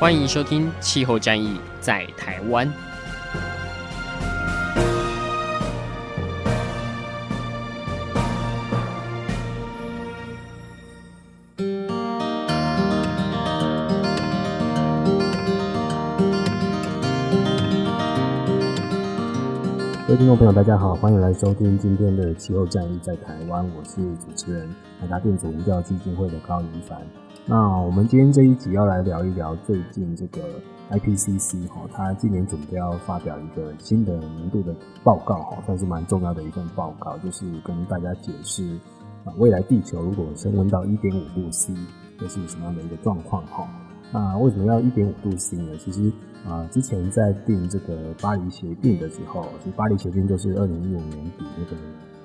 欢迎收听《气候战役在台湾》。各位听众朋友，大家好，欢迎来收听今天的《气候战役在台湾》，我是主持人台达电子文教基金会的高宜帆。那我们今天这一集要来聊一聊最近这个 IPCC 哈，它今年准备要发表一个新的年度的报告哈，算是蛮重要的一份报告，就是跟大家解释啊，未来地球如果升温到一点五度 C，会是什么样的一个状况哈。那为什么要一点五度 C 呢？其实啊，之前在定这个巴黎协定的时候，其实巴黎协定就是二零一五年底那个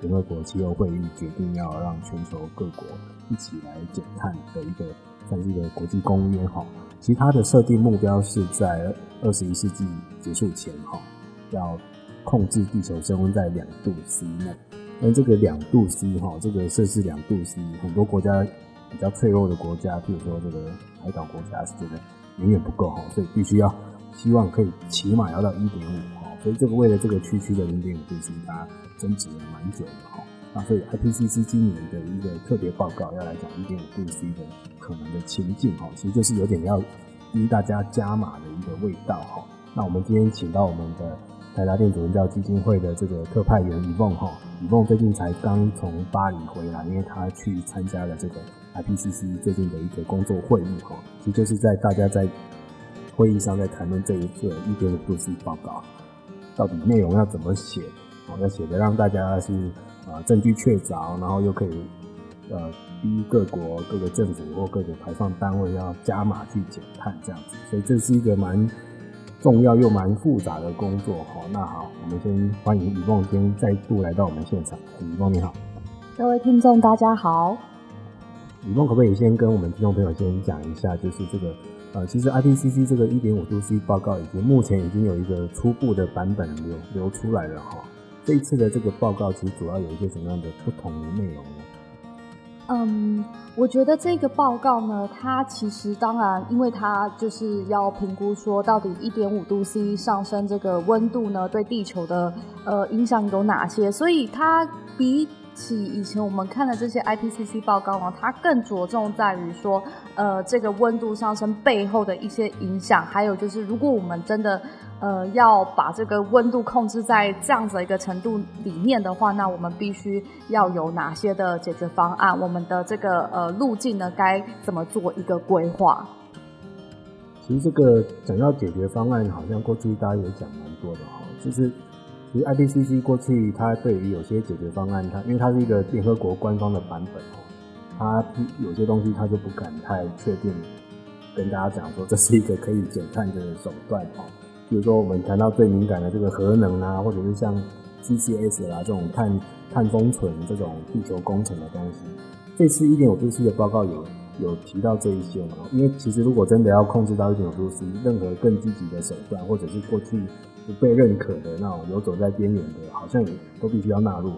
联合国气候会议决定要让全球各国一起来减碳的一个，算是一个国际公约哈。其实它的设定目标是在二十一世纪结束前哈，要控制地球升温在两度 C 内。那这个两度 C 哈，这个摄氏两度 C，很多国家比较脆弱的国家，譬如说这个海岛国家是觉得远远不够哈，所以必须要。希望可以起码要到一点五哈，所以这个为了这个区区的零点五度 C，大家争执了蛮久的哈。那所以 IPCC 今年的一个特别报告要来讲一点五度 C 的可能的情境哈，其实就是有点要逼大家加码的一个味道哈。那我们今天请到我们的台达电子文教基金会的这个特派员李梦哈，Yvonne 最近才刚从巴黎回来，因为他去参加了这个 IPCC 最近的一个工作会议哈，其实就是在大家在。会议上在谈论这一次一点五度 C 报告，到底内容要怎么写？哦，要写的让大家是啊证据确凿，然后又可以呃逼各国各个政府或各个排放单位要加码去减碳这样子。所以这是一个蛮重要又蛮复杂的工作哈。那好，我们先欢迎 Yvonne 今天再度来到我们现场。Yvonne 你好，各位听众大家好。Yvonne 可不可以先跟我们听众朋友先讲一下，就是这个。呃，其实 IPCC 这个一点五度 C 报告已经目前已经有一个初步的版本流流出来了哈。这一次的这个报告其实主要有一些什么样的不同的内容呢？嗯，我觉得这个报告呢，它其实当然，因为它就是要评估说到底一点五度 C 上升这个温度呢，对地球的呃影响有哪些，所以它比。起以前我们看的这些 IPCC 报告呢，它更着重在于说，呃，这个温度上升背后的一些影响，还有就是，如果我们真的呃要把这个温度控制在这样子一个程度里面的话，那我们必须要有哪些的解决方案？我们的这个呃路径呢，该怎么做一个规划？其实这个讲到解决方案，好像过去大家也讲蛮多的哈，就是。其实 IPCC 过去，它对于有些解决方案，它因为它是一个联合国官方的版本哦，它有些东西它就不敢太确定跟大家讲说这是一个可以减碳的手段哦。比如说我们谈到最敏感的这个核能啊，或者是像 CCS 啦这种碳碳封存这种地球工程的东西，这次一点五度 C 的报告有有提到这一些嘛？因为其实如果真的要控制到一点五度 C，任何更积极的手段，或者是过去。不被认可的那种游走在边缘的，好像也都必须要纳入。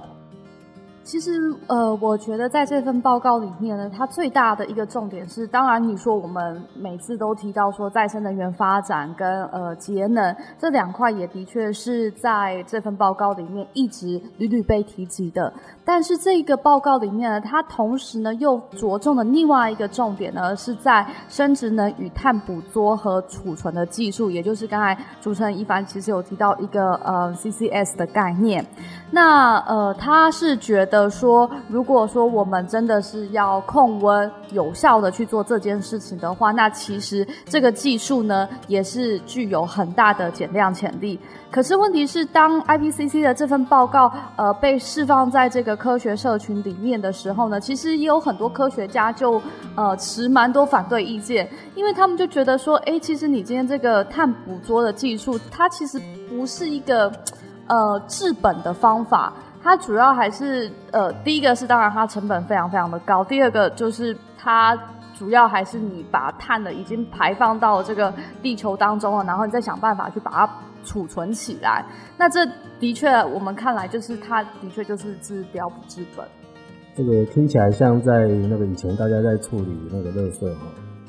其实，呃，我觉得在这份报告里面呢，它最大的一个重点是，当然你说我们每次都提到说再生能源发展跟呃节能这两块，也的确是在这份报告里面一直屡屡被提及的。但是这个报告里面呢，它同时呢又着重的另外一个重点呢，是在生质能与碳捕捉和储存的技术，也就是刚才主持人一凡其实有提到一个呃 CCS 的概念。那呃，他是觉得。得说，如果说我们真的是要控温、有效的去做这件事情的话，那其实这个技术呢，也是具有很大的减量潜力。可是问题是，当 IPCC 的这份报告呃被释放在这个科学社群里面的时候呢，其实也有很多科学家就呃持蛮多反对意见，因为他们就觉得说，哎，其实你今天这个碳捕捉的技术，它其实不是一个呃治本的方法，它主要还是呃第一个是当然它成本非常非常的高，第二个就是它。主要还是你把碳的已经排放到这个地球当中了，然后你再想办法去把它储存起来。那这的确，我们看来就是它的确就是治标不治本。这个听起来像在那个以前大家在处理那个垃圾哈，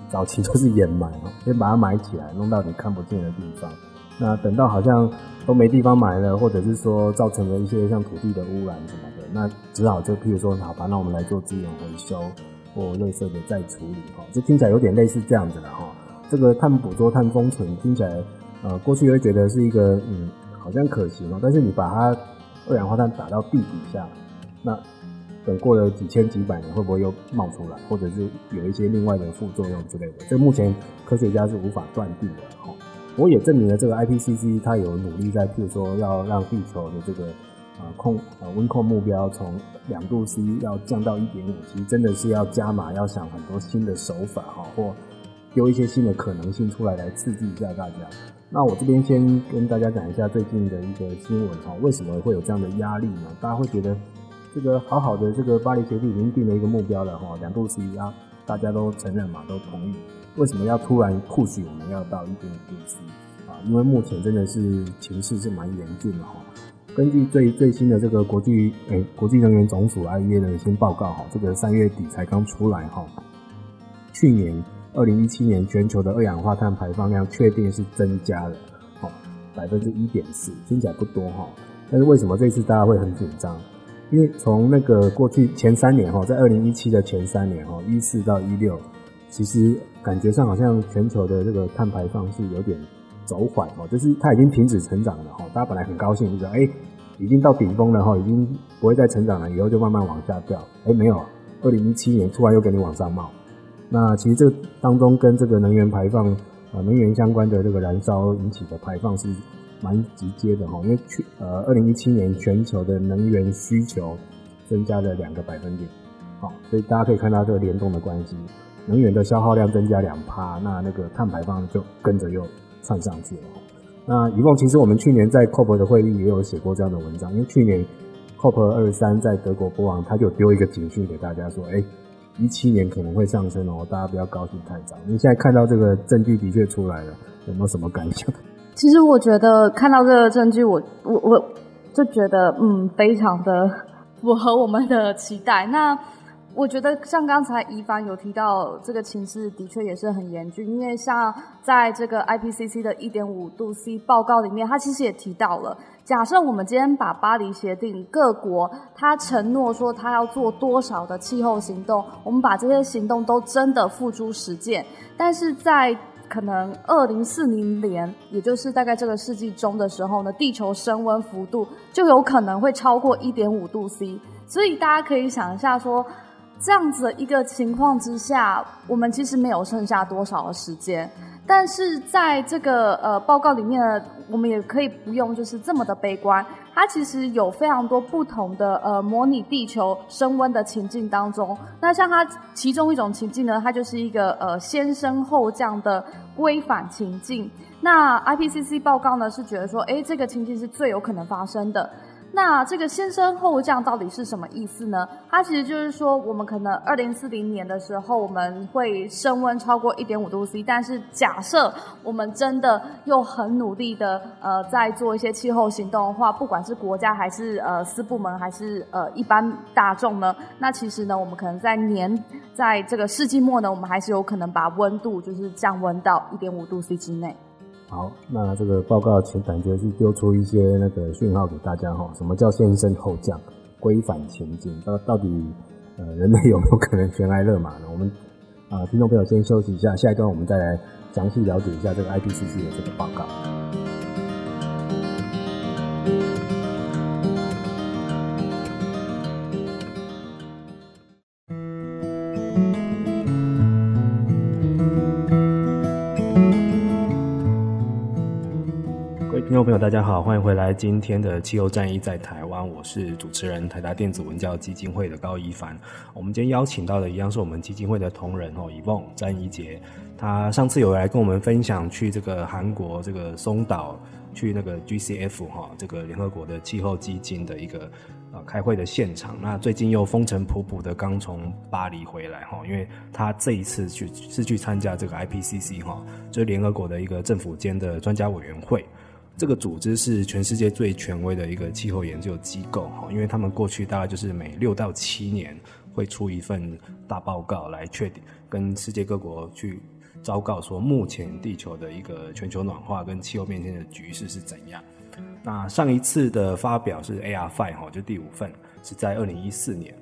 早期都是掩埋哈，先把它埋起来，弄到你看不见的地方。那等到好像都没地方埋了，或者是说造成了一些像土地的污染什么的，那只好就譬如说，好吧，那我们来做资源回收。或垃圾的再处理哈，这听起来有点类似这样子的哈。这个碳捕捉、碳封存听起来，呃，过去会觉得是一个嗯，好像可行哦。但是你把它二氧化碳打到地底下，那等过了几千几百年，会不会又冒出来，或者是有一些另外的副作用之类的？这目前科学家是无法断定的我也证明了这个 IPCC 它有努力在，譬如说要让地球的这个。啊，控呃温控目标从两度 C 要降到一点五，其实真的是要加码，要想很多新的手法哈，或丢一些新的可能性出来，来刺激一下大家。那我这边先跟大家讲一下最近的一个新闻哈，为什么会有这样的压力呢？大家会觉得这个好好的这个巴黎协定已经定了一个目标了哈，两度 C 啊，大家都承认嘛，都同意，为什么要突然 push 我们要到一点五度 C 啊？因为目前真的是情势是蛮严峻的哈。根据最最新的这个国际诶、欸、国际能源总署 IEA 的新报告哈，这个三月底才刚出来哈。去年二零一七年全球的二氧化碳排放量确定是增加了，哈，百分之一点四，听起来不多哈。但是为什么这次大家会很紧张？因为从那个过去前三年哈，在二零一七的前三年哈，一四到一六，其实感觉上好像全球的这个碳排放是有点。走缓哦，就是它已经停止成长了哈。大家本来很高兴，就说哎，已经到顶峰了哈，已经不会再成长了，以后就慢慢往下掉。哎，没有，二零一七年突然又给你往上冒。那其实这当中跟这个能源排放啊，能源相关的这个燃烧引起的排放是蛮直接的哈。因为去呃，二零一七年全球的能源需求增加了两个百分点，好，所以大家可以看到这个联动的关系，能源的消耗量增加两趴，那那个碳排放就跟着又。窜上去了。那以后其实我们去年在 COP 的会议也有写过这样的文章，因为去年 COP 二十三在德国波昂，他就丢一个警讯给大家说，哎，一七年可能会上升哦，大家不要高兴太早。你现在看到这个证据的确出来了，有没有什么感想？其实我觉得看到这个证据，我我我就觉得嗯，非常的 符合我们的期待。那。我觉得像刚才宜凡有提到，这个情势的确也是很严峻，因为像在这个 IPCC 的一点五度 C 报告里面，它其实也提到了，假设我们今天把巴黎协定各国他承诺说他要做多少的气候行动，我们把这些行动都真的付诸实践，但是在可能二零四零年，也就是大概这个世纪中的时候呢，地球升温幅度就有可能会超过一点五度 C，所以大家可以想一下说。这样子的一个情况之下，我们其实没有剩下多少的时间。但是在这个呃报告里面呢，我们也可以不用就是这么的悲观。它其实有非常多不同的呃模拟地球升温的情境当中。那像它其中一种情境呢，它就是一个呃先升后降的归返情境。那 IPCC 报告呢是觉得说，诶，这个情境是最有可能发生的。那这个先升后降到底是什么意思呢？它其实就是说，我们可能二零四零年的时候，我们会升温超过一点五度 C。但是假设我们真的又很努力的呃在做一些气候行动的话，不管是国家还是呃私部门还是呃一般大众呢，那其实呢，我们可能在年在这个世纪末呢，我们还是有可能把温度就是降温到一点五度 C 之内。好，那这个报告其实感觉是丢出一些那个讯号给大家哈，什么叫先升后降、规范前进？到到底呃人类有没有可能悬崖勒马呢？我们啊、听众朋友先休息一下，下一段我们再来详细了解一下这个 IPCC 的这个报告。大家好，欢迎回来今天的气候战役在台湾，我是主持人台达电子文教基金会的高一帆。我们今天邀请到的一样是我们基金会的同仁哦，以梦詹怡杰，他上次有来跟我们分享去这个韩国这个松岛去那个 GCF 哈这个联合国的气候基金的一个呃开会的现场。那最近又风尘仆仆的刚从巴黎回来哈，因为他这一次去是去参加这个 IPCC 哈，就是联合国的一个政府间的专家委员会。这个组织是全世界最权威的一个气候研究机构哈，因为他们过去大概就是每六到七年会出一份大报告来确定跟世界各国去昭告说目前地球的一个全球暖化跟气候变迁的局势是怎样。那上一次的发表是 AR5 哈，就第五份是在二零一四年。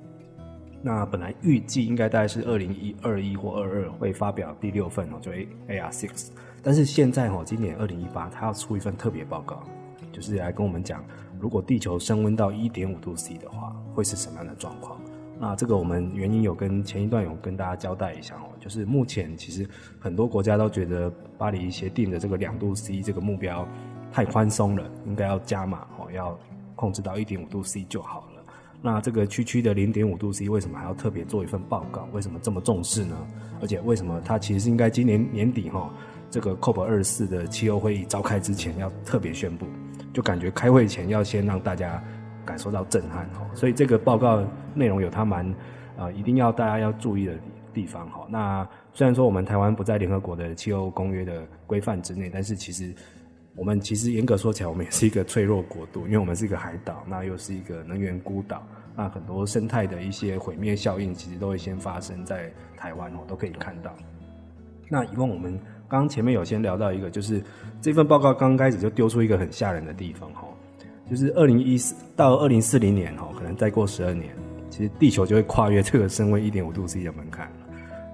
那本来预计应该大概是二零一二一或二二会发表第六份哦，就 AR Six。但是现在哈，今年二零一八，他要出一份特别报告，就是来跟我们讲，如果地球升温到一点五度 C 的话，会是什么样的状况？那这个我们原因有跟前一段有跟大家交代一下哦，就是目前其实很多国家都觉得巴黎协定的这个两度 C 这个目标太宽松了，应该要加码哦，要控制到一点五度 C 就好了。那这个区区的零点五度 C 为什么还要特别做一份报告？为什么这么重视呢？而且为什么它其实是应该今年年底哈？这个 COP 二十四的气候会议召开之前要特别宣布，就感觉开会前要先让大家感受到震撼哦。所以这个报告内容有它蛮啊，一定要大家要注意的地方哈。那虽然说我们台湾不在联合国的气候公约的规范之内，但是其实我们其实严格说起来，我们也是一个脆弱国度，因为我们是一个海岛，那又是一个能源孤岛，那很多生态的一些毁灭效应，其实都会先发生在台湾哦，都可以看到。那以往我们。刚前面有先聊到一个，就是这份报告刚开始就丢出一个很吓人的地方哈，就是二零一四到二零四零年哈，可能再过十二年，其实地球就会跨越这个升温一点五度 C 的门槛了。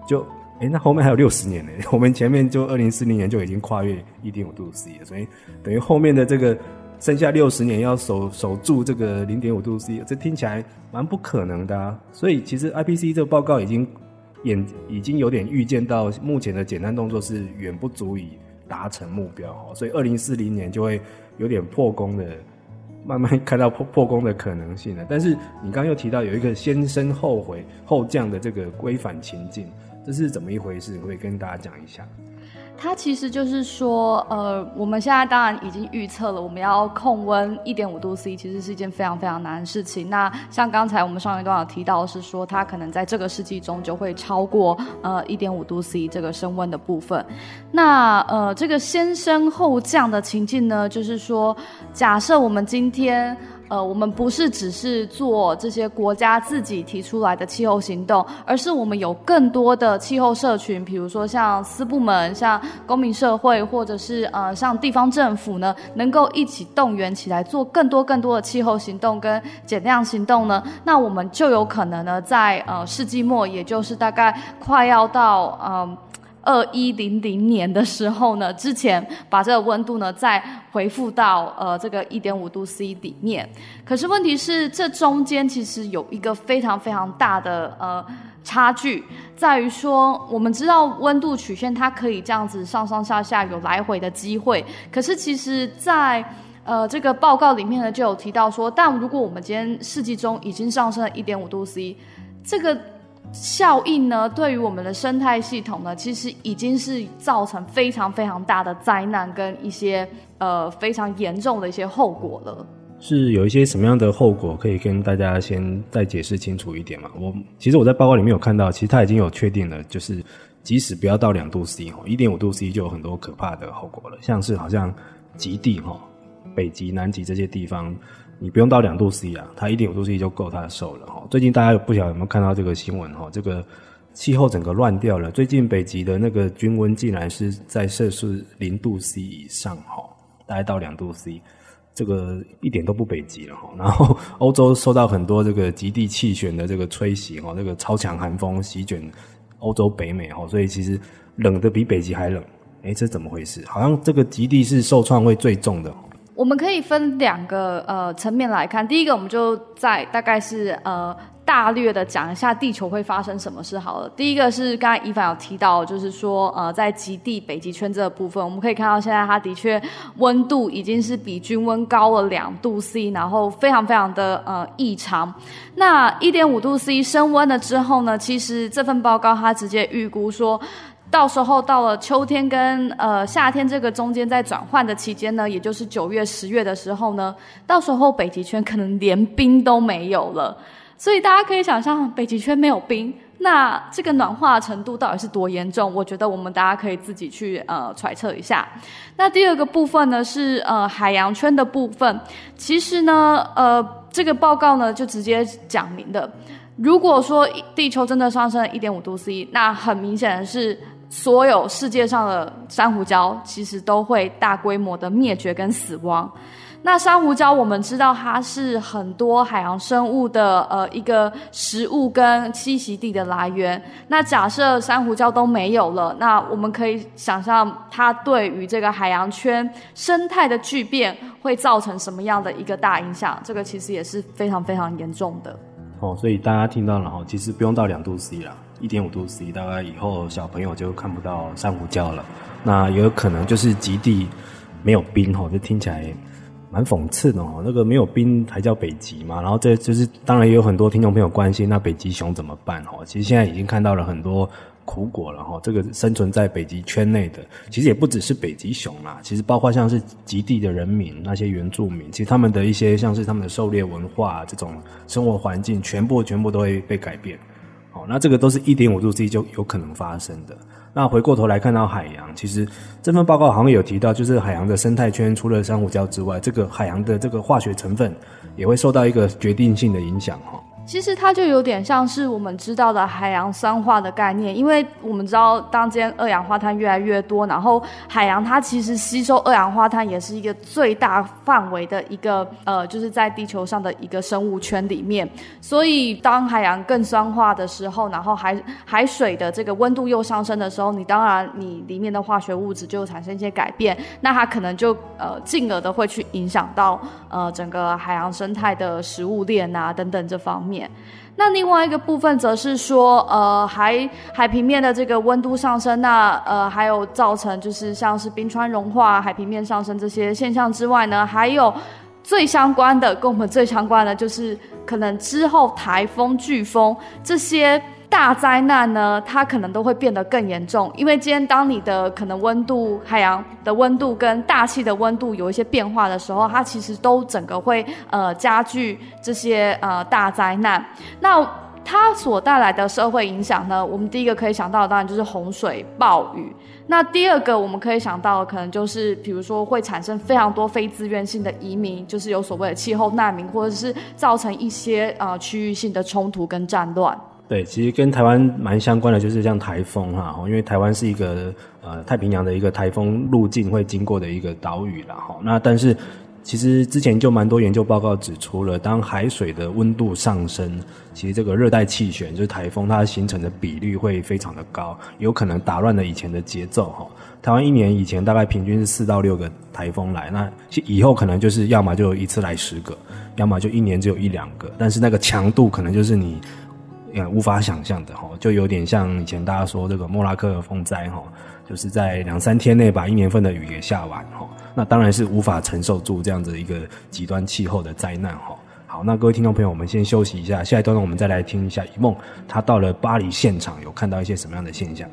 就诶，那后面还有六十年呢，我们前面就二零四零年就已经跨越一点五度 C 了，所以等于后面的这个剩下六十年要守守住这个零点五度 C，这听起来蛮不可能的啊。所以其实 IPC 这个报告已经。也已经有点预见到，目前的简单动作是远不足以达成目标，所以二零四零年就会有点破功的，慢慢看到破破功的可能性了。但是你刚刚又提到有一个先升后回后降的这个归返情境，这是怎么一回事？可以跟大家讲一下。它其实就是说，呃，我们现在当然已经预测了，我们要控温一点五度 C，其实是一件非常非常难的事情。那像刚才我们上一段有提到，是说它可能在这个世纪中就会超过呃一点五度 C 这个升温的部分。那呃，这个先升后降的情境呢，就是说，假设我们今天。呃，我们不是只是做这些国家自己提出来的气候行动，而是我们有更多的气候社群，比如说像私部门、像公民社会，或者是呃像地方政府呢，能够一起动员起来做更多更多的气候行动跟减量行动呢，那我们就有可能呢，在呃世纪末，也就是大概快要到呃。二一零零年的时候呢，之前把这个温度呢再回复到呃这个一点五度 C 里面。可是问题是，这中间其实有一个非常非常大的呃差距，在于说我们知道温度曲线它可以这样子上上下下有来回的机会，可是其实在呃这个报告里面呢就有提到说，但如果我们今天世纪中已经上升了一点五度 C，这个。效应呢，对于我们的生态系统呢，其实已经是造成非常非常大的灾难跟一些呃非常严重的一些后果了。是有一些什么样的后果可以跟大家先再解释清楚一点嘛？我其实我在报告里面有看到，其实它已经有确定了，就是即使不要到两度 C 哦，一点五度 C 就有很多可怕的后果了，像是好像极地哈，北极、南极这些地方。你不用到两度 C 啊，它一点五度 C 就够它受了哈。最近大家不晓得有没有看到这个新闻哈？这个气候整个乱掉了。最近北极的那个均温竟然是在摄氏零度 C 以上哈，大概到两度 C，这个一点都不北极了哈。然后欧洲受到很多这个极地气旋的这个吹袭哈，这个超强寒风席卷欧洲、北美哈，所以其实冷的比北极还冷。诶，这怎么回事？好像这个极地是受创会最重的。我们可以分两个呃层面来看，第一个我们就在大概是呃大略的讲一下地球会发生什么事好了。第一个是刚才伊凡有提到，就是说呃，在极地北极圈这个部分，我们可以看到现在它的确温度已经是比均温高了两度 C，然后非常非常的呃异常。那一点五度 C 升温了之后呢，其实这份报告它直接预估说，到时候到了秋天跟呃夏天这个中间在转换的期间呢，也就是九月、十月的时候呢，到时候北极圈可能连冰都没有了。所以大家可以想象，北极圈没有冰，那这个暖化程度到底是多严重？我觉得我们大家可以自己去呃揣测一下。那第二个部分呢是呃海洋圈的部分。其实呢，呃这个报告呢就直接讲明的，如果说地球真的上升了一点五度 C，那很明显的是所有世界上的珊瑚礁其实都会大规模的灭绝跟死亡。那珊瑚礁，我们知道它是很多海洋生物的呃一个食物跟栖息地的来源。那假设珊瑚礁都没有了，那我们可以想象它对于这个海洋圈生态的巨变会造成什么样的一个大影响？这个其实也是非常非常严重的。哦，所以大家听到了哈，其实不用到两度 C 啦，一点五度 C，大概以后小朋友就看不到珊瑚礁了。那也有可能就是极地没有冰哦，就听起来。蛮讽刺的哦，那个没有冰还叫北极嘛？然后这就是当然也有很多听众朋友关心，那北极熊怎么办哦？其实现在已经看到了很多苦果了哈。这个生存在北极圈内的，其实也不只是北极熊啦，其实包括像是极地的人民那些原住民，其实他们的一些像是他们的狩猎文化这种生活环境，全部全部都会被改变。好，那这个都是一点五度 C 就有可能发生的。那回过头来看到海洋，其实这份报告好像有提到，就是海洋的生态圈除了珊瑚礁之外，这个海洋的这个化学成分也会受到一个决定性的影响哈。其实它就有点像是我们知道的海洋酸化的概念，因为我们知道当今天二氧化碳越来越多，然后海洋它其实吸收二氧化碳也是一个最大范围的一个呃，就是在地球上的一个生物圈里面。所以当海洋更酸化的时候，然后海海水的这个温度又上升的时候，你当然你里面的化学物质就产生一些改变，那它可能就呃进而的会去影响到呃整个海洋生态的食物链啊等等这方面。面，那另外一个部分则是说，呃，海海平面的这个温度上升，那呃，还有造成就是像是冰川融化、海平面上升这些现象之外呢，还有最相关的，跟我们最相关的就是可能之后台风、飓风这些。大灾难呢，它可能都会变得更严重，因为今天当你的可能温度、海洋的温度跟大气的温度有一些变化的时候，它其实都整个会呃加剧这些呃大灾难。那它所带来的社会影响呢，我们第一个可以想到的当然就是洪水、暴雨。那第二个我们可以想到的可能就是，比如说会产生非常多非自愿性的移民，就是有所谓的气候难民，或者是造成一些呃区域性的冲突跟战乱。对，其实跟台湾蛮相关的，就是像台风哈，因为台湾是一个呃太平洋的一个台风路径会经过的一个岛屿啦哈。那但是其实之前就蛮多研究报告指出了，当海水的温度上升，其实这个热带气旋就是台风，它形成的比率会非常的高，有可能打乱了以前的节奏哈。台湾一年以前大概平均是四到六个台风来，那以后可能就是要么就一次来十个，要么就一年只有一两个，但是那个强度可能就是你。呃无法想象的哈，就有点像以前大家说这个莫拉克风灾哈，就是在两三天内把一年份的雨给下完哈，那当然是无法承受住这样子一个极端气候的灾难哈。好，那各位听众朋友，我们先休息一下，下一段呢，我们再来听一下一梦，他到了巴黎现场有看到一些什么样的现象。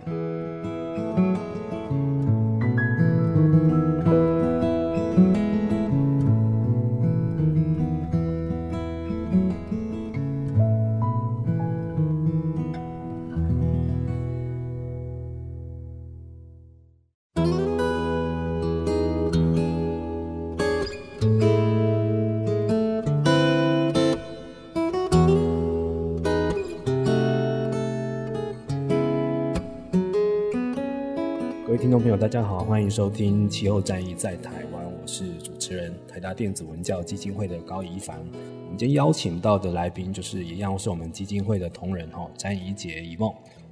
收听《气候战役在台湾》，我是主持人台达电子文教基金会的高怡凡。我们今天邀请到的来宾就是一样是我们基金会的同仁哈，詹怡杰怡梦。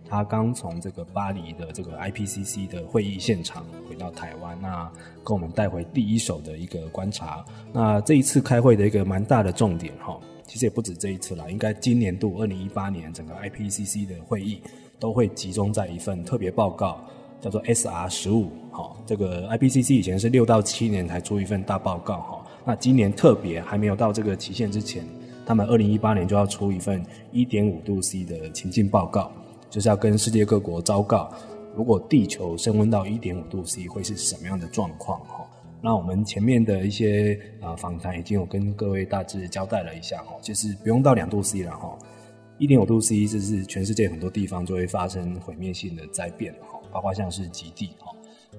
他刚从这个巴黎的这个 IPCC 的会议现场回到台湾，那跟我们带回第一手的一个观察。那这一次开会的一个蛮大的重点哈，其实也不止这一次啦，应该今年度二零一八年整个 IPCC 的会议都会集中在一份特别报告，叫做 SR 十五。好，这个 IPCC 以前是六到七年才出一份大报告，哈，那今年特别还没有到这个期限之前，他们二零一八年就要出一份一点五度 C 的情境报告，就是要跟世界各国昭告，如果地球升温到一点五度 C 会是什么样的状况，哈。那我们前面的一些啊访谈已经有跟各位大致交代了一下哈，就是不用到两度 C 了哈，一点五度 C 这是全世界很多地方就会发生毁灭性的灾变哈，包括像是极地，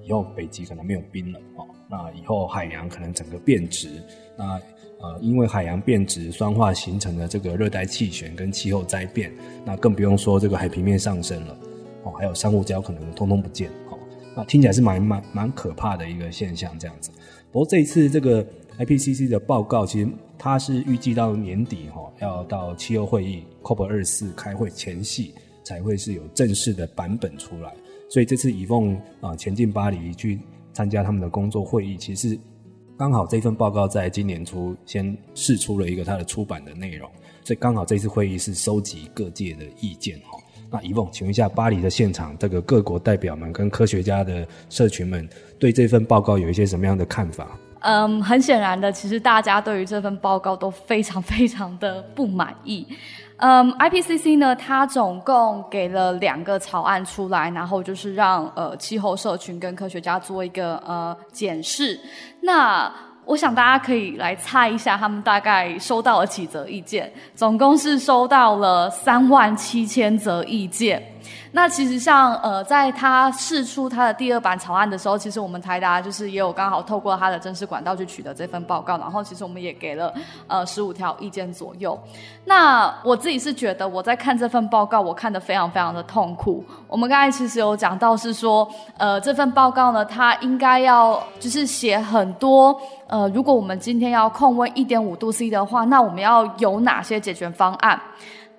以后北极可能没有冰了哦，那以后海洋可能整个变质，那呃因为海洋变质酸化形成的这个热带气旋跟气候灾变，那更不用说这个海平面上升了哦，还有珊瑚礁可能通通不见哦，那。听起来是蛮蛮蛮可怕的一个现象，这样子。不过这一次这个 IPCC 的报告，其实它是预计到年底哈，要到气候会议 COP 二四开会前夕才会是有正式的版本出来。所以这次以凤啊前进巴黎去参加他们的工作会议，其实刚好这份报告在今年初先试出了一个它的出版的内容，所以刚好这次会议是收集各界的意见哈。那以凤，请问一下，巴黎的现场，这个各国代表们跟科学家的社群们，对这份报告有一些什么样的看法？嗯，很显然的，其实大家对于这份报告都非常非常的不满意。嗯，IPCC 呢，它总共给了两个草案出来，然后就是让呃气候社群跟科学家做一个呃检视。那我想大家可以来猜一下，他们大概收到了几则意见？总共是收到了三万七千则意见。那其实像呃，在他释出他的第二版草案的时候，其实我们台达就是也有刚好透过他的正式管道去取得这份报告，然后其实我们也给了呃十五条意见左右。那我自己是觉得我在看这份报告，我看得非常非常的痛苦。我们刚才其实有讲到是说，呃，这份报告呢，它应该要就是写很多呃，如果我们今天要控温一点五度 C 的话，那我们要有哪些解决方案？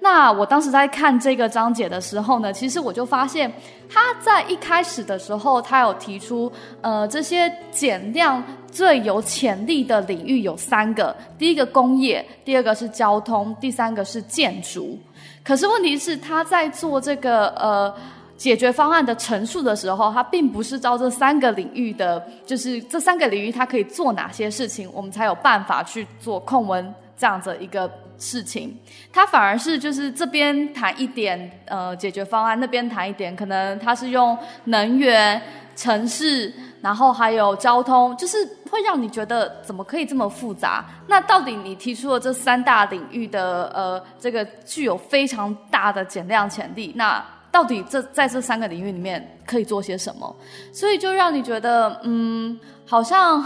那我当时在看这个章节的时候呢，其实我就发现他在一开始的时候，他有提出，呃，这些减量最有潜力的领域有三个，第一个工业，第二个是交通，第三个是建筑。可是问题是，他在做这个呃解决方案的陈述的时候，他并不是照这三个领域的，就是这三个领域它可以做哪些事情，我们才有办法去做控温这样子一个。事情，他反而是就是这边谈一点呃解决方案，那边谈一点，可能他是用能源、城市，然后还有交通，就是会让你觉得怎么可以这么复杂？那到底你提出了这三大领域的呃这个具有非常大的减量潜力，那到底这在这三个领域里面可以做些什么？所以就让你觉得嗯，好像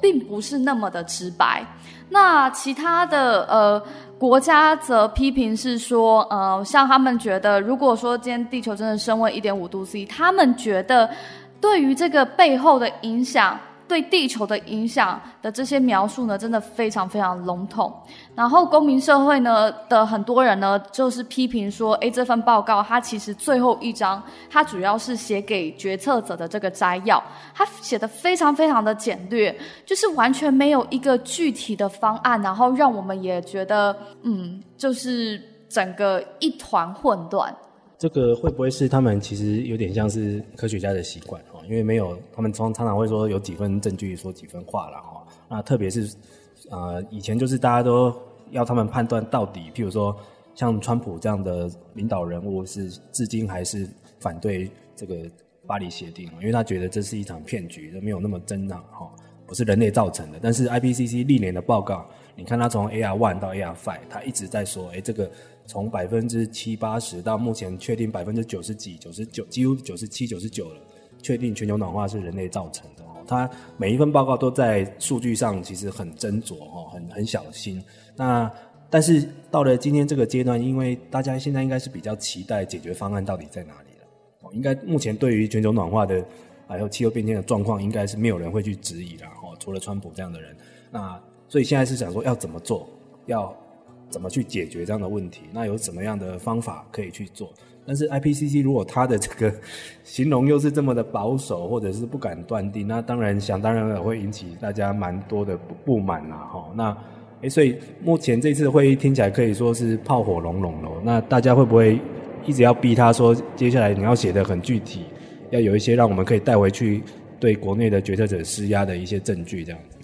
并不是那么的直白。那其他的呃。国家则批评是说，呃，像他们觉得，如果说今天地球真的升温一点五度 C，他们觉得对于这个背后的影响。对地球的影响的这些描述呢，真的非常非常笼统。然后公民社会呢的很多人呢，就是批评说，诶，这份报告它其实最后一章，它主要是写给决策者的这个摘要，它写的非常非常的简略，就是完全没有一个具体的方案，然后让我们也觉得，嗯，就是整个一团混乱。这个会不会是他们其实有点像是科学家的习惯？因为没有他们常常常会说有几分证据说几分话了哈。那特别是呃以前就是大家都要他们判断到底，譬如说像川普这样的领导人物是至今还是反对这个巴黎协定，因为他觉得这是一场骗局，都没有那么真的哈，不是人类造成的。但是 IPCC 历年的报告，你看他从 AR One 到 AR Five，他一直在说，哎这个。从百分之七八十到目前确定百分之九十几、九十九，几乎九十七、九十九了，确定全球暖化是人类造成的。哦，它每一份报告都在数据上其实很斟酌，哦，很很小心。那但是到了今天这个阶段，因为大家现在应该是比较期待解决方案到底在哪里了。哦，应该目前对于全球暖化的还有气候变迁的状况，应该是没有人会去质疑了。哦，除了川普这样的人。那所以现在是想说要怎么做？要。怎么去解决这样的问题？那有什么样的方法可以去做？但是 IPCC 如果它的这个形容又是这么的保守，或者是不敢断定，那当然想当然了会引起大家蛮多的不不满啦。哈，那哎，所以目前这次会议听起来可以说是炮火隆隆了。那大家会不会一直要逼他说，接下来你要写的很具体，要有一些让我们可以带回去对国内的决策者施压的一些证据，这样子？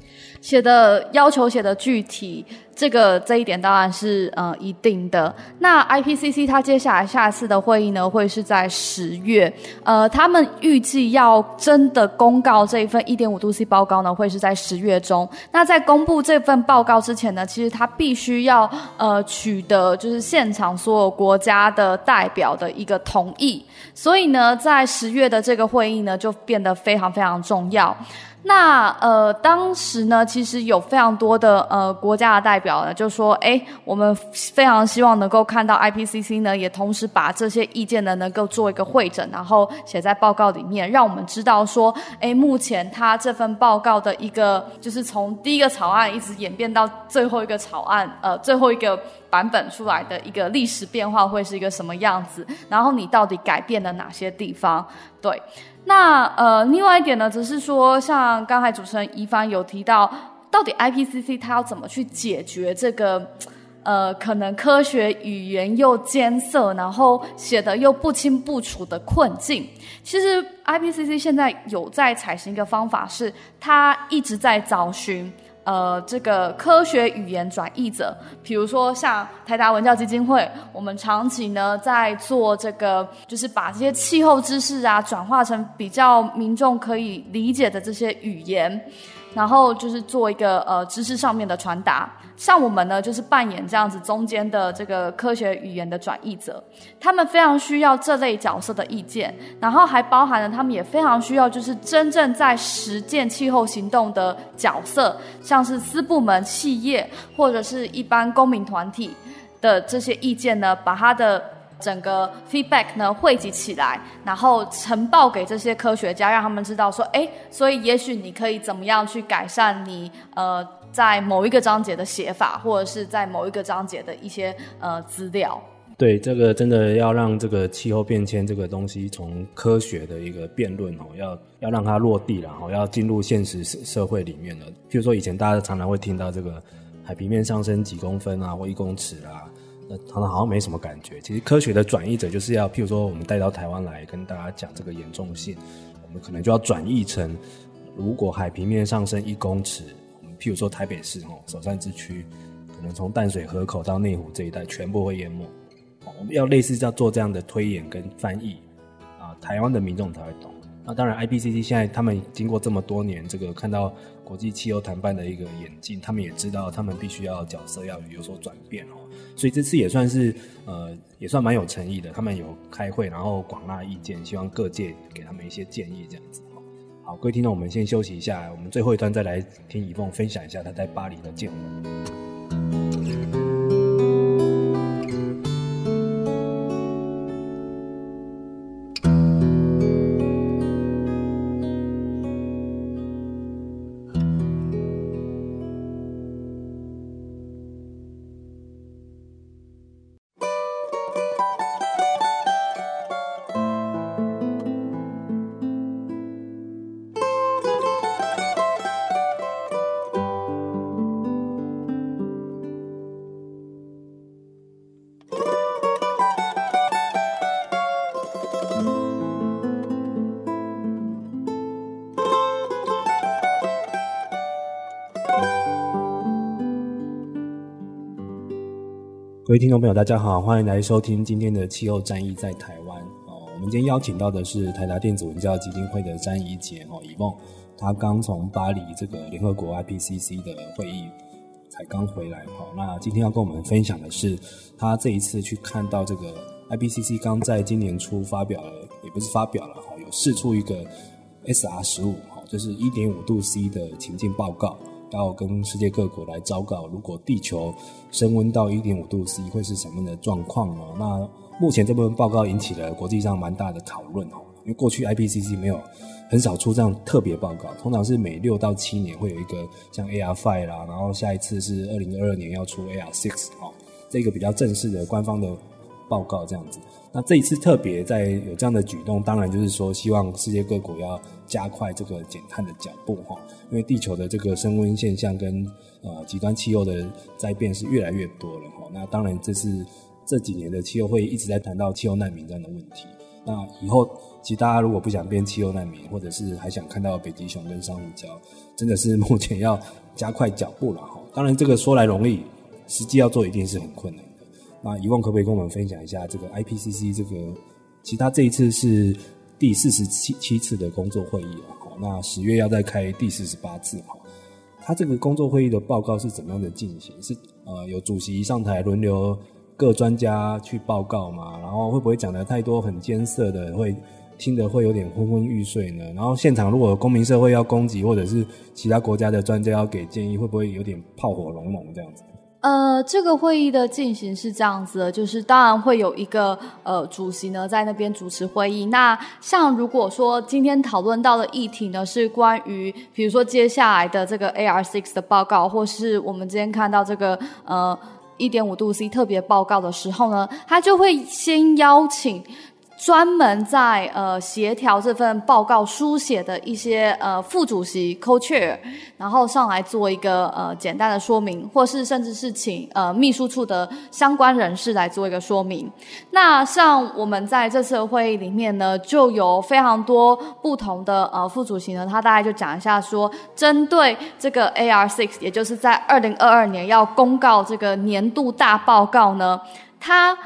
写的要求写的具体，这个这一点当然是呃一定的。那 IPCC 它接下来下次的会议呢，会是在十月。呃，他们预计要真的公告这一份一点五度 C 报告呢，会是在十月中。那在公布这份报告之前呢，其实他必须要呃取得就是现场所有国家的代表的一个同意。所以呢，在十月的这个会议呢，就变得非常非常重要。那呃，当时呢，其实有非常多的呃国家的代表呢，就说，哎，我们非常希望能够看到 IPCC 呢，也同时把这些意见呢，能够做一个会诊，然后写在报告里面，让我们知道说，哎，目前它这份报告的一个，就是从第一个草案一直演变到最后一个草案，呃，最后一个版本出来的一个历史变化会是一个什么样子，然后你到底改变了哪些地方？对。那呃，另外一点呢，则是说，像刚才主持人宜帆有提到，到底 IPCC 它要怎么去解决这个呃，可能科学语言又艰涩，然后写得又不清不楚的困境。其实 IPCC 现在有在采行一个方法，是它一直在找寻。呃，这个科学语言转译者，比如说像台达文教基金会，我们长期呢在做这个，就是把这些气候知识啊转化成比较民众可以理解的这些语言。然后就是做一个呃知识上面的传达，像我们呢就是扮演这样子中间的这个科学语言的转译者，他们非常需要这类角色的意见，然后还包含了他们也非常需要就是真正在实践气候行动的角色，像是私部门、企业或者是一般公民团体的这些意见呢，把他的。整个 feedback 呢汇集起来，然后呈报给这些科学家，让他们知道说，哎，所以也许你可以怎么样去改善你呃在某一个章节的写法，或者是在某一个章节的一些呃资料。对，这个真的要让这个气候变迁这个东西从科学的一个辩论哦，要要让它落地然后，要进入现实社社会里面了。譬如说，以前大家常常会听到这个海平面上升几公分啊，或一公尺啊。那常好像没什么感觉。其实科学的转译者就是要，譬如说我们带到台湾来跟大家讲这个严重性，我们可能就要转译成，如果海平面上升一公尺，我们譬如说台北市哦，首善之区，可能从淡水河口到内湖这一带全部会淹没。我们要类似要做这样的推演跟翻译啊，台湾的民众才会懂。那当然，IPCC 现在他们经过这么多年，这个看到国际气候谈判的一个演进，他们也知道他们必须要角色要有所转变哦。所以这次也算是呃，也算蛮有诚意的。他们有开会，然后广纳意见，希望各界给他们一些建议，这样子。好，各位听众，我们先休息一下，我们最后一段再来听以凤分享一下他在巴黎的见闻。各位听众朋友，大家好，欢迎来收听今天的气候战役在台湾哦。我们今天邀请到的是台达电子文教基金会的詹怡杰哦，宜凤，他刚从巴黎这个联合国 IPCC 的会议才刚回来哦。那今天要跟我们分享的是，他这一次去看到这个 IPCC 刚在今年初发表了，也不是发表了哈，有释出一个 SR 十五哈，就是一点五度 C 的情境报告。要跟世界各国来昭告，如果地球升温到一点五度 C 会是什么样的状况呢？那目前这部分报告引起了国际上蛮大的讨论哦，因为过去 IPCC 没有很少出这样特别报告，通常是每六到七年会有一个像 AR Five 啦，然后下一次是二零二二年要出 AR Six 哦，这个比较正式的官方的报告这样子。那这一次特别在有这样的举动，当然就是说希望世界各国要加快这个减碳的脚步哈，因为地球的这个升温现象跟呃极端气候的灾变是越来越多了哈。那当然这是这几年的气候会一直在谈到气候难民这样的问题。那以后其实大家如果不想变气候难民，或者是还想看到北极熊跟珊瑚礁，真的是目前要加快脚步了哈。当然这个说来容易，实际要做一定是很困难。那遗忘可不可以跟我们分享一下这个 IPCC 这个？其实他这一次是第四十七七次的工作会议了，好，那十月要再开第四十八次，哈。他这个工作会议的报告是怎么样的进行？是呃有主席上台轮流各专家去报告嘛？然后会不会讲的太多很艰涩的，会听得会有点昏昏欲睡呢？然后现场如果公民社会要攻击，或者是其他国家的专家要给建议，会不会有点炮火隆隆这样子？呃，这个会议的进行是这样子的，就是当然会有一个呃主席呢在那边主持会议。那像如果说今天讨论到的议题呢是关于，比如说接下来的这个 AR six 的报告，或是我们今天看到这个呃一点五度 C 特别报告的时候呢，他就会先邀请。专门在呃协调这份报告书写的一些呃副主席 co-chair，然后上来做一个呃简单的说明，或是甚至是请呃秘书处的相关人士来做一个说明。那像我们在这次的会议里面呢，就有非常多不同的呃副主席呢，他大概就讲一下说，针对这个 AR Six，也就是在二零二二年要公告这个年度大报告呢，他。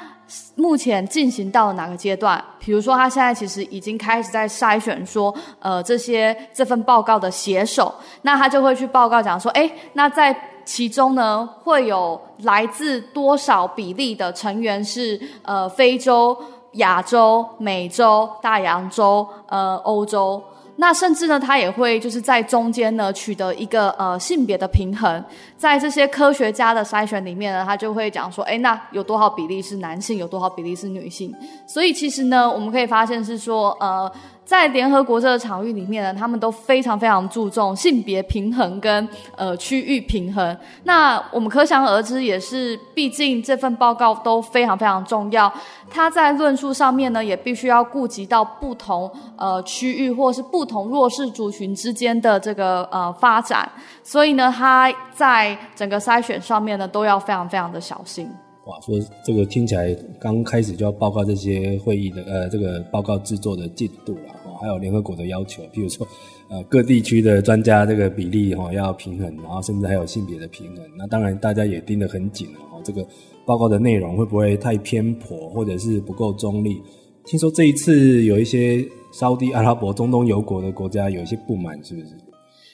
目前进行到了哪个阶段？比如说，他现在其实已经开始在筛选说，呃，这些这份报告的写手，那他就会去报告讲说，诶，那在其中呢，会有来自多少比例的成员是呃非洲、亚洲、美洲、大洋洲、呃欧洲。那甚至呢，他也会就是在中间呢取得一个呃性别的平衡，在这些科学家的筛选里面呢，他就会讲说，哎，那有多少比例是男性，有多少比例是女性？所以其实呢，我们可以发现是说，呃。在联合国这个场域里面呢，他们都非常非常注重性别平衡跟呃区域平衡。那我们可想而知，也是毕竟这份报告都非常非常重要。它在论述上面呢，也必须要顾及到不同呃区域或是不同弱势族群之间的这个呃发展。所以呢，它在整个筛选上面呢，都要非常非常的小心。哇，说这个听起来刚开始就要报告这些会议的呃这个报告制作的进度了。还有联合国的要求，譬如说，呃，各地区的专家这个比例哈要平衡，然后甚至还有性别的平衡。那当然大家也盯得很紧了哈，这个报告的内容会不会太偏颇，或者是不够中立？听说这一次有一些稍低阿拉伯、中东油国的国家有一些不满，是不是？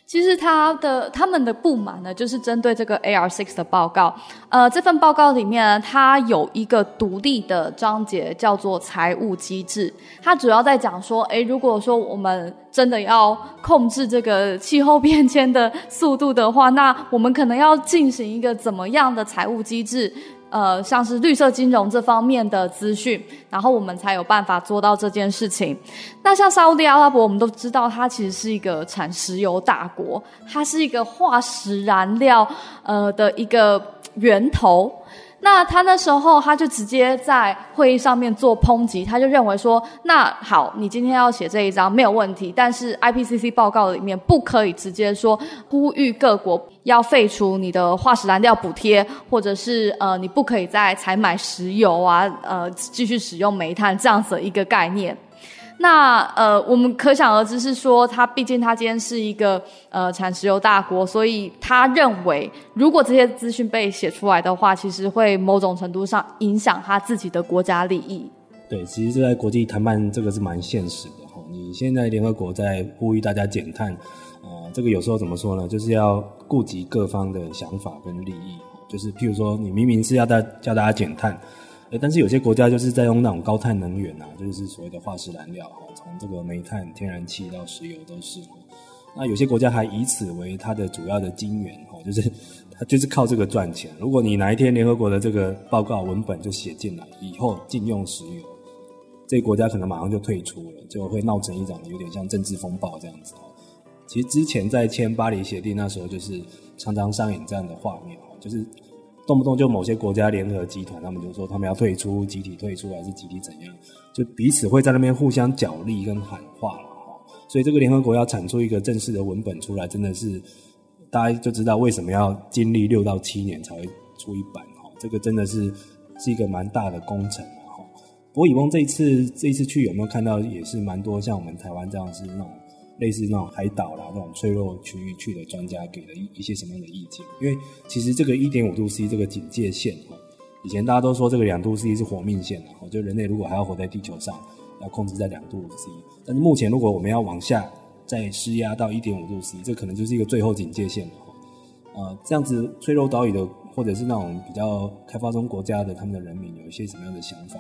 其实他的他们的不满呢，就是针对这个 A R six 的报告。呃，这份报告里面，它有一个独立的章节，叫做财务机制。它主要在讲说，诶，如果说我们真的要控制这个气候变迁的速度的话，那我们可能要进行一个怎么样的财务机制？呃，像是绿色金融这方面的资讯，然后我们才有办法做到这件事情。那像沙乌地阿拉伯，我们都知道，它其实是一个产石油大国，它是一个化石燃料呃的一个源头。那他那时候他就直接在会议上面做抨击，他就认为说，那好，你今天要写这一章没有问题，但是 IPCC 报告里面不可以直接说呼吁各国要废除你的化石燃料补贴，或者是呃你不可以再采买石油啊，呃继续使用煤炭这样子的一个概念。那呃，我们可想而知是说，他毕竟他今天是一个呃产石油大国，所以他认为，如果这些资讯被写出来的话，其实会某种程度上影响他自己的国家利益。对，其实这在国际谈判这个是蛮现实的哈。你现在联合国在呼吁大家减碳，呃，这个有时候怎么说呢？就是要顾及各方的想法跟利益，就是譬如说，你明明是要大叫大家减碳。但是有些国家就是在用那种高碳能源啊，就是所谓的化石燃料哈，从这个煤炭、天然气到石油都是。那有些国家还以此为它的主要的金源哈，就是它就是靠这个赚钱。如果你哪一天联合国的这个报告文本就写进来，以后禁用石油，这国家可能马上就退出了，就会闹成一场有点像政治风暴这样子。其实之前在签巴黎协定那时候，就是常常上演这样的画面，就是。动不动就某些国家联合集团，他们就说他们要退出，集体退出还是集体怎样，就彼此会在那边互相角力跟喊话了。所以这个联合国要产出一个正式的文本出来，真的是大家就知道为什么要经历六到七年才会出一版哈。这个真的是是一个蛮大的工程哈。不过以翁这一次这一次去有没有看到也是蛮多像我们台湾这样是那种。类似那种海岛啦，那种脆弱区域去的专家给了一一些什么样的意见？因为其实这个一点五度 C 这个警戒线哈，以前大家都说这个两度 C 是活命线，哈，就人类如果还要活在地球上，要控制在两度 C。但是目前如果我们要往下再施压到一点五度 C，这可能就是一个最后警戒线了。呃，这样子脆弱岛屿的或者是那种比较开发中国家的他们的人民有一些什么样的想法？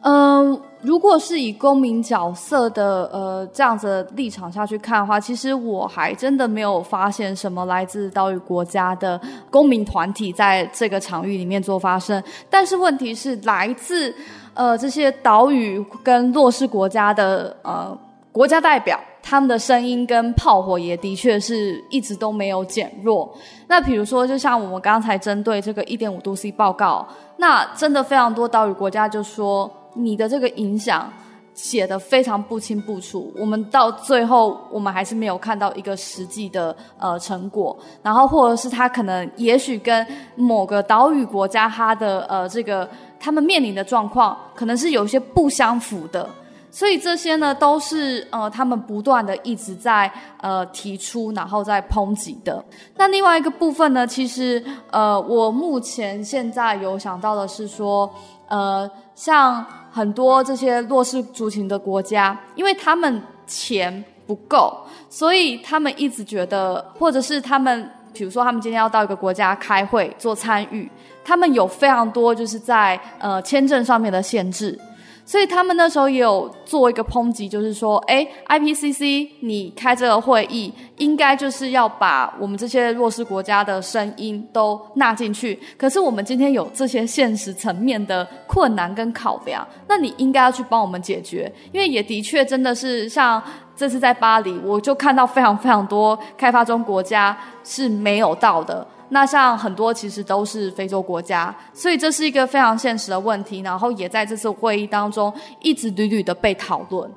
嗯、如果是以公民角色的呃这样子立场下去看的话，其实我还真的没有发现什么来自岛屿国家的公民团体在这个场域里面做发声。但是问题是，来自呃这些岛屿跟弱势国家的呃国家代表，他们的声音跟炮火也的确是一直都没有减弱。那比如说，就像我们刚才针对这个一点五度 C 报告，那真的非常多岛屿国家就说。你的这个影响写的非常不清不楚，我们到最后我们还是没有看到一个实际的呃成果，然后或者是他可能也许跟某个岛屿国家他的呃这个他们面临的状况可能是有些不相符的，所以这些呢都是呃他们不断的一直在呃提出然后在抨击的。那另外一个部分呢，其实呃我目前现在有想到的是说呃像。很多这些弱势族群的国家，因为他们钱不够，所以他们一直觉得，或者是他们，比如说他们今天要到一个国家开会做参与，他们有非常多就是在呃签证上面的限制。所以他们那时候也有做一个抨击，就是说，哎，IPCC，你开这个会议，应该就是要把我们这些弱势国家的声音都纳进去。可是我们今天有这些现实层面的困难跟考量，那你应该要去帮我们解决。因为也的确真的是像这次在巴黎，我就看到非常非常多开发中国家是没有到的。那像很多其实都是非洲国家，所以这是一个非常现实的问题，然后也在这次会议当中一直屡屡的被讨论。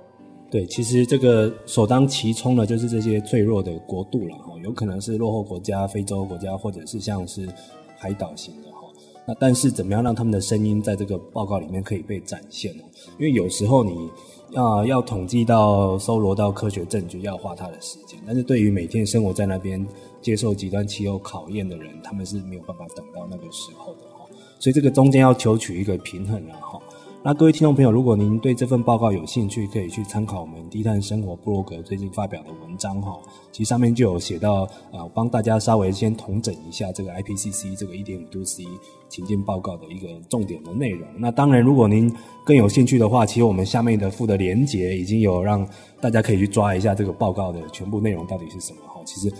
对，其实这个首当其冲的就是这些脆弱的国度了哈，有可能是落后国家、非洲国家，或者是像是海岛型的哈。那但是怎么样让他们的声音在这个报告里面可以被展现呢？因为有时候你啊要统计到、搜罗到科学证据，要花他的时间，但是对于每天生活在那边。接受极端气候考验的人，他们是没有办法等到那个时候的哈，所以这个中间要求取一个平衡了哈。那各位听众朋友，如果您对这份报告有兴趣，可以去参考我们低碳生活部落格最近发表的文章哈。其实上面就有写到啊，帮大家稍微先统整一下这个 IPCC 这个一点五度 C 情境报告的一个重点的内容。那当然，如果您更有兴趣的话，其实我们下面的附的连结已经有让大家可以去抓一下这个报告的全部内容到底是什么哈。其实。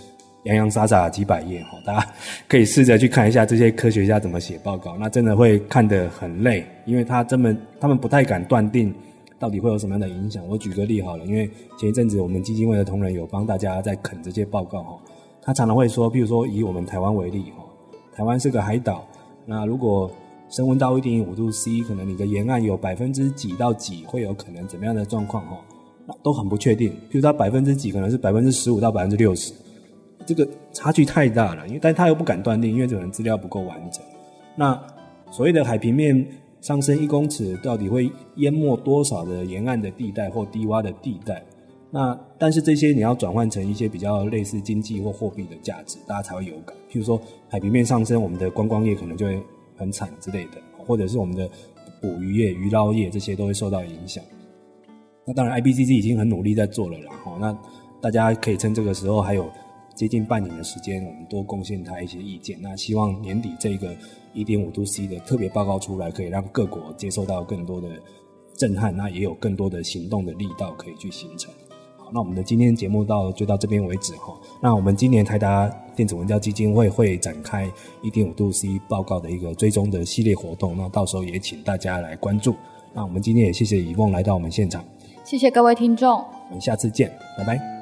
洋洋洒洒几百页哈，大家 可以试着去看一下这些科学家怎么写报告，那真的会看得很累，因为他根本他们不太敢断定到底会有什么样的影响。我举个例好了，因为前一阵子我们基金会的同仁有帮大家在啃这些报告哈，他常常会说，譬如说以我们台湾为例哈，台湾是个海岛，那如果升温到一点五度 C，可能你的沿岸有百分之几到几会有可能怎么样的状况哈，那都很不确定。譬如他百分之几可能是百分之十五到百分之六十。这个差距太大了，因为但他又不敢断定，因为可能资料不够完整。那所谓的海平面上升一公尺，到底会淹没多少的沿岸的地带或低洼的地带？那但是这些你要转换成一些比较类似经济或货币的价值，大家才会有感。譬如说海平面上升，我们的观光业可能就会很惨之类的，或者是我们的捕鱼业、鱼捞业这些都会受到影响。那当然，IPCC 已经很努力在做了啦。哈，那大家可以趁这个时候还有。接近半年的时间，我们多贡献他一些意见。那希望年底这个一点五度 C 的特别报告出来，可以让各国接受到更多的震撼，那也有更多的行动的力道可以去形成。好，那我们的今天节目到就到这边为止哈。那我们今年台达电子文教基金会会展开一点五度 C 报告的一个追踪的系列活动，那到时候也请大家来关注。那我们今天也谢谢以梦来到我们现场，谢谢各位听众，我们下次见，拜拜。